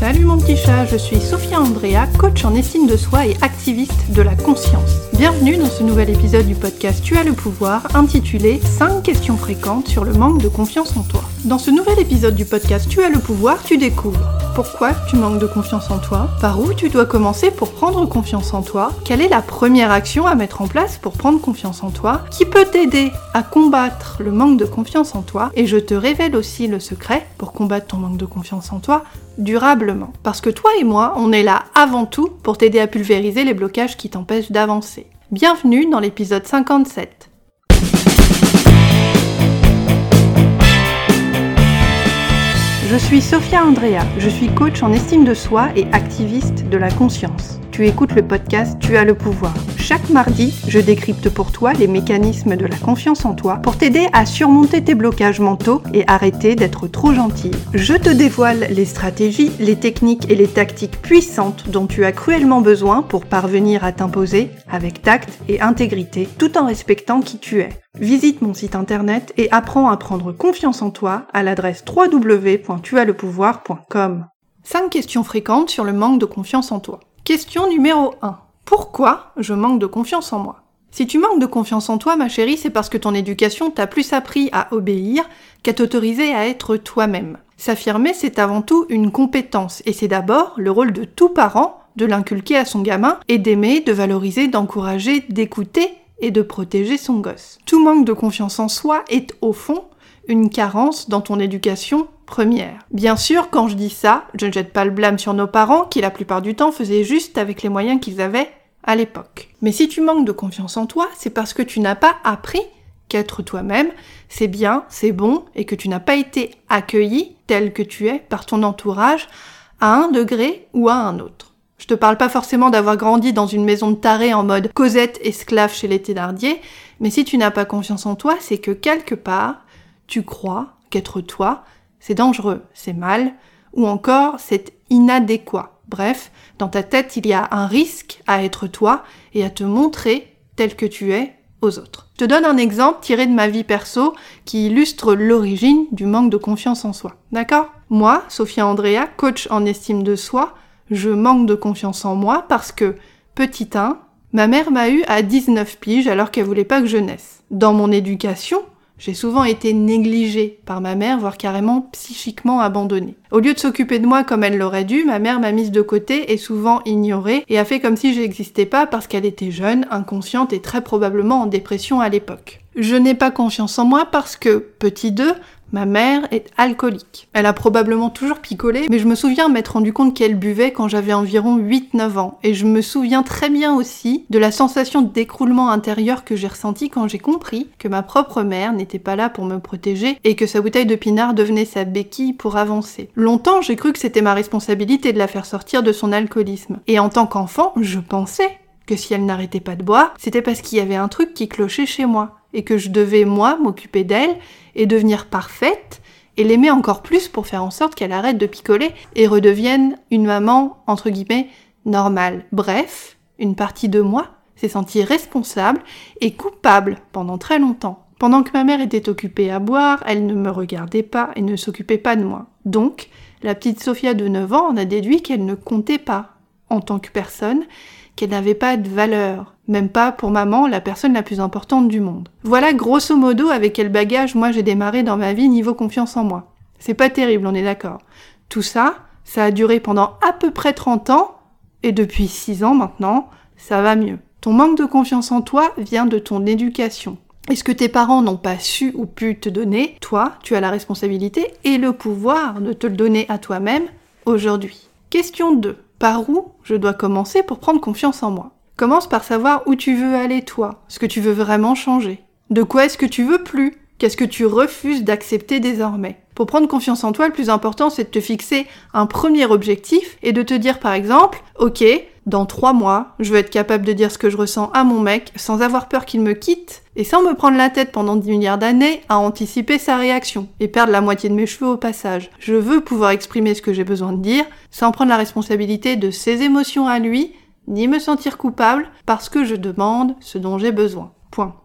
Salut mon petit chat, je suis Sophia Andrea, coach en estime de soi et activiste de la conscience. Bienvenue dans ce nouvel épisode du podcast Tu as le pouvoir intitulé 5 questions fréquentes sur le manque de confiance en toi. Dans ce nouvel épisode du podcast Tu as le pouvoir, tu découvres pourquoi tu manques de confiance en toi, par où tu dois commencer pour prendre confiance en toi, quelle est la première action à mettre en place pour prendre confiance en toi, qui peut t'aider à combattre le manque de confiance en toi, et je te révèle aussi le secret pour combattre ton manque de confiance en toi durablement. Parce que toi et moi, on est là avant tout pour t'aider à pulvériser les blocages qui t'empêchent d'avancer. Bienvenue dans l'épisode 57. Je suis Sophia Andrea, je suis coach en estime de soi et activiste de la conscience. Tu écoutes le podcast Tu as le pouvoir. Chaque mardi, je décrypte pour toi les mécanismes de la confiance en toi pour t'aider à surmonter tes blocages mentaux et arrêter d'être trop gentil. Je te dévoile les stratégies, les techniques et les tactiques puissantes dont tu as cruellement besoin pour parvenir à t'imposer avec tact et intégrité tout en respectant qui tu es. Visite mon site internet et apprends à prendre confiance en toi à l'adresse www.tuaslepouvoir.com. 5 questions fréquentes sur le manque de confiance en toi. Question numéro 1. Pourquoi je manque de confiance en moi? Si tu manques de confiance en toi, ma chérie, c'est parce que ton éducation t'a plus appris à obéir qu'à t'autoriser à être toi-même. S'affirmer, c'est avant tout une compétence, et c'est d'abord le rôle de tout parent de l'inculquer à son gamin et d'aimer, de valoriser, d'encourager, d'écouter et de protéger son gosse. Tout manque de confiance en soi est au fond une carence dans ton éducation première. Bien sûr, quand je dis ça, je ne jette pas le blâme sur nos parents qui la plupart du temps faisaient juste avec les moyens qu'ils avaient à l'époque. Mais si tu manques de confiance en toi, c'est parce que tu n'as pas appris qu'être toi-même, c'est bien, c'est bon, et que tu n'as pas été accueilli tel que tu es par ton entourage à un degré ou à un autre. Je te parle pas forcément d'avoir grandi dans une maison de tarés en mode Cosette esclave chez les Thénardier, mais si tu n'as pas confiance en toi, c'est que quelque part, tu crois qu'être toi, c'est dangereux, c'est mal, ou encore c'est inadéquat. Bref, dans ta tête, il y a un risque à être toi et à te montrer tel que tu es aux autres. Je te donne un exemple tiré de ma vie perso qui illustre l'origine du manque de confiance en soi. D'accord? Moi, Sophia Andrea, coach en estime de soi, je manque de confiance en moi parce que, petit 1, ma mère m'a eu à 19 piges alors qu'elle voulait pas que je naisse. Dans mon éducation, j'ai souvent été négligée par ma mère, voire carrément psychiquement abandonnée. Au lieu de s'occuper de moi comme elle l'aurait dû, ma mère m'a mise de côté et souvent ignorée et a fait comme si j'existais pas parce qu'elle était jeune, inconsciente et très probablement en dépression à l'époque. Je n'ai pas confiance en moi parce que, petit 2, Ma mère est alcoolique. Elle a probablement toujours picolé, mais je me souviens m'être rendu compte qu'elle buvait quand j'avais environ 8-9 ans. Et je me souviens très bien aussi de la sensation d'écroulement intérieur que j'ai ressenti quand j'ai compris que ma propre mère n'était pas là pour me protéger et que sa bouteille de pinard devenait sa béquille pour avancer. Longtemps, j'ai cru que c'était ma responsabilité de la faire sortir de son alcoolisme. Et en tant qu'enfant, je pensais que si elle n'arrêtait pas de boire, c'était parce qu'il y avait un truc qui clochait chez moi et que je devais, moi, m'occuper d'elle et devenir parfaite et l'aimer encore plus pour faire en sorte qu'elle arrête de picoler et redevienne une maman, entre guillemets, normale. Bref, une partie de moi s'est sentie responsable et coupable pendant très longtemps. Pendant que ma mère était occupée à boire, elle ne me regardait pas et ne s'occupait pas de moi. Donc, la petite Sophia de 9 ans en a déduit qu'elle ne comptait pas en tant que personne, qu'elle n'avait pas de valeur, même pas pour maman la personne la plus importante du monde. Voilà grosso modo avec quel bagage moi j'ai démarré dans ma vie niveau confiance en moi. C'est pas terrible, on est d'accord. Tout ça, ça a duré pendant à peu près 30 ans, et depuis 6 ans maintenant, ça va mieux. Ton manque de confiance en toi vient de ton éducation. Et ce que tes parents n'ont pas su ou pu te donner, toi, tu as la responsabilité et le pouvoir de te le donner à toi-même aujourd'hui. Question 2. Par où je dois commencer pour prendre confiance en moi? Commence par savoir où tu veux aller toi, ce que tu veux vraiment changer. De quoi est-ce que tu veux plus? Qu'est-ce que tu refuses d'accepter désormais? Pour prendre confiance en toi, le plus important, c'est de te fixer un premier objectif et de te dire par exemple, ok, dans trois mois, je veux être capable de dire ce que je ressens à mon mec sans avoir peur qu'il me quitte et sans me prendre la tête pendant 10 milliards d'années à anticiper sa réaction et perdre la moitié de mes cheveux au passage. Je veux pouvoir exprimer ce que j'ai besoin de dire sans prendre la responsabilité de ses émotions à lui ni me sentir coupable parce que je demande ce dont j'ai besoin. Point.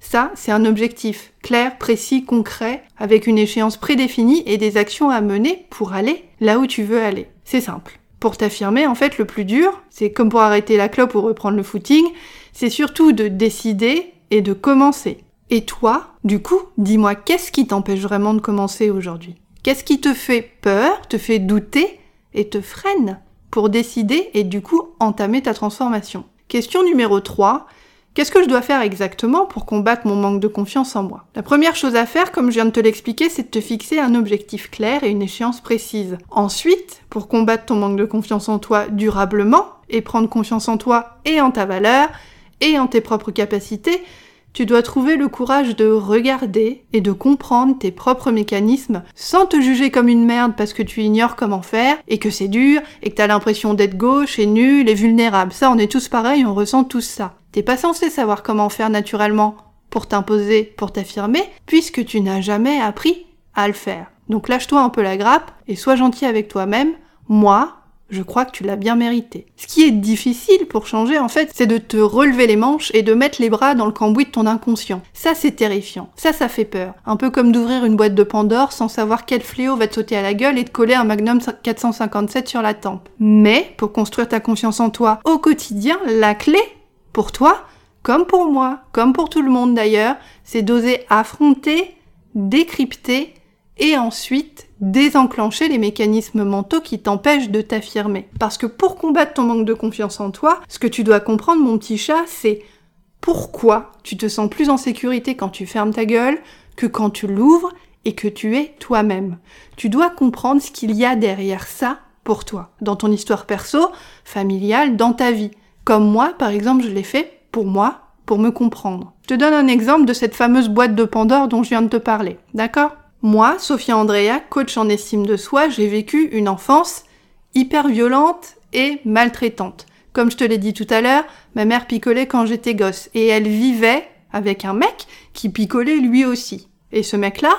Ça, c'est un objectif clair, précis, concret, avec une échéance prédéfinie et des actions à mener pour aller là où tu veux aller. C'est simple. Pour t'affirmer, en fait, le plus dur, c'est comme pour arrêter la clope ou reprendre le footing, c'est surtout de décider et de commencer. Et toi, du coup, dis-moi, qu'est-ce qui t'empêche vraiment de commencer aujourd'hui? Qu'est-ce qui te fait peur, te fait douter et te freine pour décider et du coup entamer ta transformation? Question numéro 3. Qu'est-ce que je dois faire exactement pour combattre mon manque de confiance en moi? La première chose à faire, comme je viens de te l'expliquer, c'est de te fixer un objectif clair et une échéance précise. Ensuite, pour combattre ton manque de confiance en toi durablement et prendre confiance en toi et en ta valeur et en tes propres capacités, tu dois trouver le courage de regarder et de comprendre tes propres mécanismes sans te juger comme une merde parce que tu ignores comment faire et que c'est dur et que t'as l'impression d'être gauche et nul et vulnérable. Ça, on est tous pareils, on ressent tous ça. T'es pas censé savoir comment faire naturellement pour t'imposer, pour t'affirmer, puisque tu n'as jamais appris à le faire. Donc lâche-toi un peu la grappe et sois gentil avec toi-même. Moi, je crois que tu l'as bien mérité. Ce qui est difficile pour changer, en fait, c'est de te relever les manches et de mettre les bras dans le cambouis de ton inconscient. Ça, c'est terrifiant. Ça, ça fait peur. Un peu comme d'ouvrir une boîte de Pandore sans savoir quel fléau va te sauter à la gueule et de coller un Magnum 457 sur la tempe. Mais, pour construire ta confiance en toi au quotidien, la clé, pour toi, comme pour moi, comme pour tout le monde d'ailleurs, c'est d'oser affronter, décrypter et ensuite désenclencher les mécanismes mentaux qui t'empêchent de t'affirmer. Parce que pour combattre ton manque de confiance en toi, ce que tu dois comprendre, mon petit chat, c'est pourquoi tu te sens plus en sécurité quand tu fermes ta gueule que quand tu l'ouvres et que tu es toi-même. Tu dois comprendre ce qu'il y a derrière ça pour toi, dans ton histoire perso, familiale, dans ta vie. Comme moi, par exemple, je l'ai fait pour moi, pour me comprendre. Je te donne un exemple de cette fameuse boîte de Pandore dont je viens de te parler, d'accord? Moi, Sophia Andrea, coach en estime de soi, j'ai vécu une enfance hyper violente et maltraitante. Comme je te l'ai dit tout à l'heure, ma mère picolait quand j'étais gosse et elle vivait avec un mec qui picolait lui aussi. Et ce mec-là,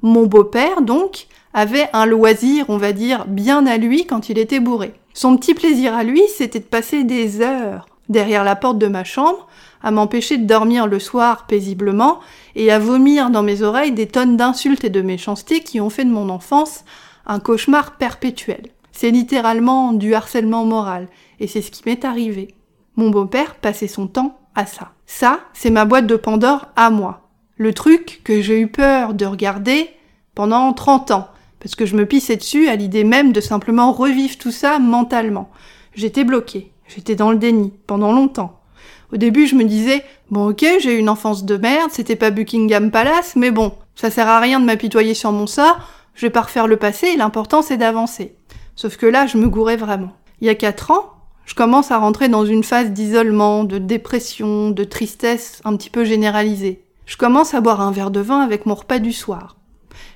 mon beau-père donc, avait un loisir, on va dire, bien à lui quand il était bourré. Son petit plaisir à lui, c'était de passer des heures derrière la porte de ma chambre à m'empêcher de dormir le soir paisiblement et à vomir dans mes oreilles des tonnes d'insultes et de méchanceté qui ont fait de mon enfance un cauchemar perpétuel. C'est littéralement du harcèlement moral, et c'est ce qui m'est arrivé. Mon beau-père passait son temps à ça. Ça, c'est ma boîte de Pandore à moi. Le truc que j'ai eu peur de regarder pendant 30 ans, parce que je me pissais dessus à l'idée même de simplement revivre tout ça mentalement. J'étais bloquée, j'étais dans le déni pendant longtemps. Au début, je me disais, bon ok, j'ai eu une enfance de merde, c'était pas Buckingham Palace, mais bon, ça sert à rien de m'apitoyer sur mon sort, je vais pas refaire le passé, l'important c'est d'avancer. Sauf que là, je me gourais vraiment. Il y a quatre ans, je commence à rentrer dans une phase d'isolement, de dépression, de tristesse un petit peu généralisée. Je commence à boire un verre de vin avec mon repas du soir.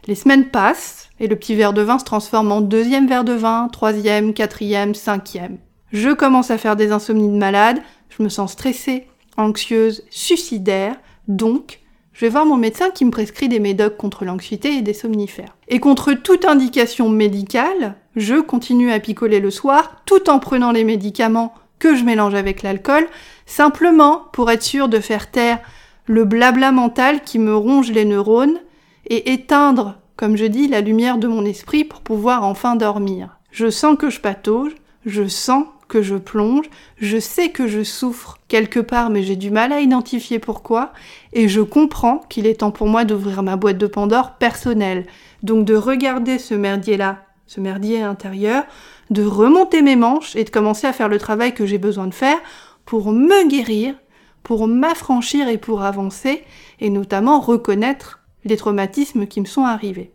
Les semaines passent, et le petit verre de vin se transforme en deuxième verre de vin, troisième, quatrième, cinquième. Je commence à faire des insomnies de malade, je me sens stressée, anxieuse, suicidaire, donc je vais voir mon médecin qui me prescrit des médocs contre l'anxiété et des somnifères. Et contre toute indication médicale, je continue à picoler le soir tout en prenant les médicaments que je mélange avec l'alcool, simplement pour être sûr de faire taire le blabla mental qui me ronge les neurones et éteindre, comme je dis, la lumière de mon esprit pour pouvoir enfin dormir. Je sens que je patauge, je sens je plonge, je sais que je souffre quelque part, mais j'ai du mal à identifier pourquoi, et je comprends qu'il est temps pour moi d'ouvrir ma boîte de Pandore personnelle. Donc de regarder ce merdier-là, ce merdier intérieur, de remonter mes manches et de commencer à faire le travail que j'ai besoin de faire pour me guérir, pour m'affranchir et pour avancer, et notamment reconnaître les traumatismes qui me sont arrivés.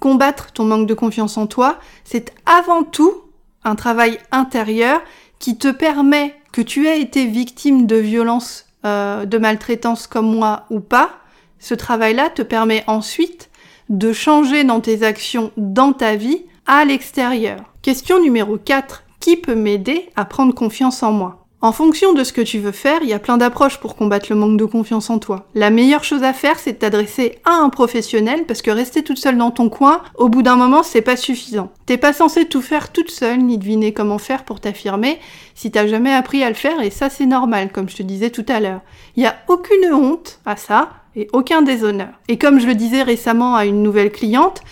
Combattre ton manque de confiance en toi, c'est avant tout un travail intérieur qui te permet que tu aies été victime de violence, euh, de maltraitance comme moi ou pas, ce travail-là te permet ensuite de changer dans tes actions dans ta vie à l'extérieur. Question numéro 4. Qui peut m'aider à prendre confiance en moi? En fonction de ce que tu veux faire, il y a plein d'approches pour combattre le manque de confiance en toi. La meilleure chose à faire, c'est de t'adresser à un professionnel parce que rester toute seule dans ton coin, au bout d'un moment, c'est pas suffisant. T'es pas censé tout faire toute seule ni deviner comment faire pour t'affirmer si t'as jamais appris à le faire et ça c'est normal, comme je te disais tout à l'heure. Il y a aucune honte à ça et aucun déshonneur. Et comme je le disais récemment à une nouvelle cliente,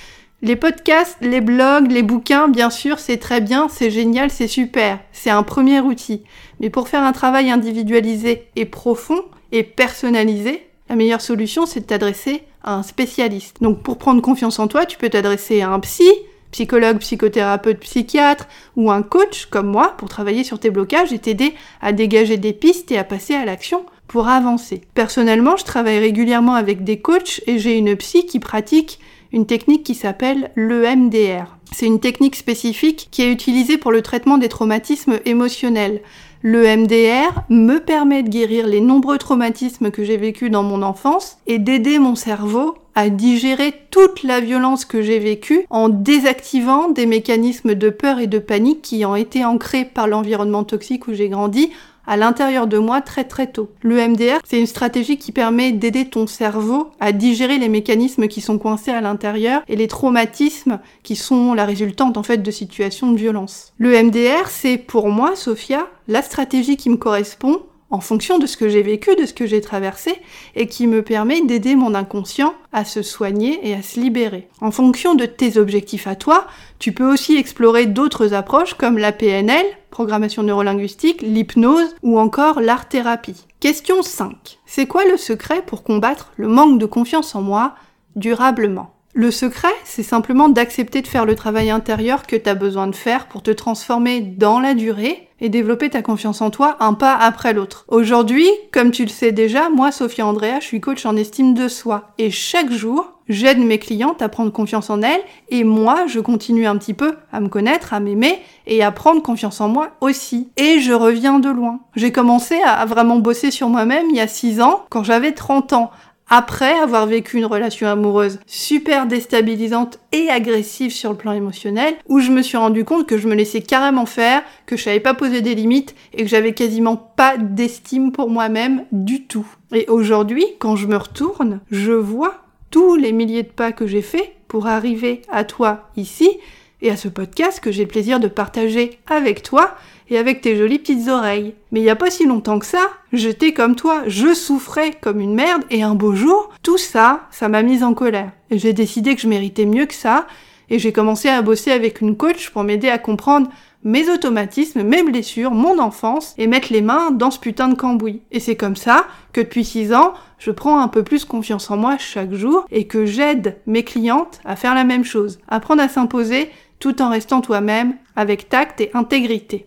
Les podcasts, les blogs, les bouquins, bien sûr, c'est très bien, c'est génial, c'est super. C'est un premier outil. Mais pour faire un travail individualisé et profond et personnalisé, la meilleure solution, c'est de t'adresser à un spécialiste. Donc pour prendre confiance en toi, tu peux t'adresser à un psy, psychologue, psychothérapeute, psychiatre ou un coach comme moi pour travailler sur tes blocages et t'aider à dégager des pistes et à passer à l'action pour avancer. Personnellement, je travaille régulièrement avec des coachs et j'ai une psy qui pratique une technique qui s'appelle l'EMDR. C'est une technique spécifique qui est utilisée pour le traitement des traumatismes émotionnels. L'EMDR me permet de guérir les nombreux traumatismes que j'ai vécus dans mon enfance et d'aider mon cerveau à digérer toute la violence que j'ai vécue en désactivant des mécanismes de peur et de panique qui ont été ancrés par l'environnement toxique où j'ai grandi à l'intérieur de moi très très tôt. Le MDR, c'est une stratégie qui permet d'aider ton cerveau à digérer les mécanismes qui sont coincés à l'intérieur et les traumatismes qui sont la résultante en fait de situations de violence. Le MDR, c'est pour moi, Sophia, la stratégie qui me correspond en fonction de ce que j'ai vécu, de ce que j'ai traversé, et qui me permet d'aider mon inconscient à se soigner et à se libérer. En fonction de tes objectifs à toi, tu peux aussi explorer d'autres approches comme la PNL, programmation neurolinguistique, l'hypnose ou encore l'art-thérapie. Question 5. C'est quoi le secret pour combattre le manque de confiance en moi durablement? Le secret, c'est simplement d'accepter de faire le travail intérieur que tu as besoin de faire pour te transformer dans la durée et développer ta confiance en toi un pas après l'autre. Aujourd'hui, comme tu le sais déjà, moi, Sophia Andrea, je suis coach en estime de soi. Et chaque jour, j'aide mes clientes à prendre confiance en elles et moi, je continue un petit peu à me connaître, à m'aimer et à prendre confiance en moi aussi. Et je reviens de loin. J'ai commencé à vraiment bosser sur moi-même il y a 6 ans, quand j'avais 30 ans après avoir vécu une relation amoureuse super déstabilisante et agressive sur le plan émotionnel, où je me suis rendu compte que je me laissais carrément faire, que je savais pas poser des limites et que j'avais quasiment pas d'estime pour moi-même du tout. Et aujourd'hui, quand je me retourne, je vois tous les milliers de pas que j'ai fait pour arriver à toi ici et à ce podcast que j'ai le plaisir de partager avec toi et avec tes jolies petites oreilles. Mais il y a pas si longtemps que ça, j'étais comme toi, je souffrais comme une merde et un beau jour, tout ça, ça m'a mise en colère. J'ai décidé que je méritais mieux que ça et j'ai commencé à bosser avec une coach pour m'aider à comprendre mes automatismes, mes blessures, mon enfance, et mettre les mains dans ce putain de cambouis. Et c'est comme ça que depuis 6 ans, je prends un peu plus confiance en moi chaque jour et que j'aide mes clientes à faire la même chose, apprendre à s'imposer tout en restant toi-même avec tact et intégrité.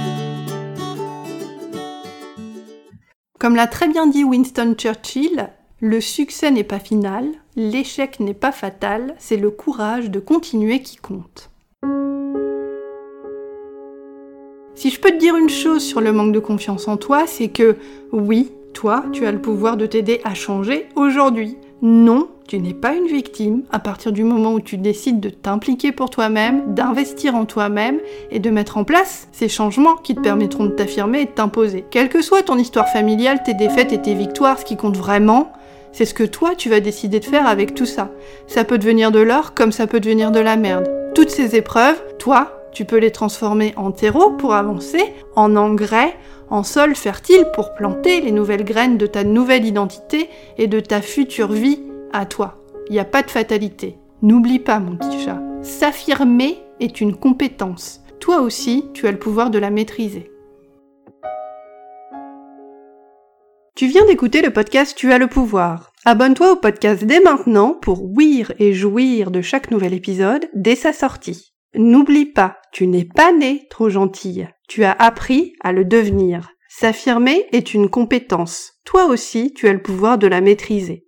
Comme l'a très bien dit Winston Churchill, le succès n'est pas final, l'échec n'est pas fatal, c'est le courage de continuer qui compte. Si je peux te dire une chose sur le manque de confiance en toi, c'est que oui, toi, tu as le pouvoir de t'aider à changer aujourd'hui. Non, tu n'es pas une victime à partir du moment où tu décides de t'impliquer pour toi-même, d'investir en toi-même et de mettre en place ces changements qui te permettront de t'affirmer et de t'imposer. Quelle que soit ton histoire familiale, tes défaites et tes victoires, ce qui compte vraiment, c'est ce que toi tu vas décider de faire avec tout ça. Ça peut devenir de l'or comme ça peut devenir de la merde. Toutes ces épreuves, toi, tu peux les transformer en terreau pour avancer, en engrais, en sol fertile pour planter les nouvelles graines de ta nouvelle identité et de ta future vie à toi. Il n'y a pas de fatalité. N'oublie pas, mon petit chat. S'affirmer est une compétence. Toi aussi, tu as le pouvoir de la maîtriser. Tu viens d'écouter le podcast Tu as le pouvoir. Abonne-toi au podcast dès maintenant pour ouïr et jouir de chaque nouvel épisode dès sa sortie. N'oublie pas, tu n'es pas né trop gentille. Tu as appris à le devenir. S'affirmer est une compétence. Toi aussi, tu as le pouvoir de la maîtriser.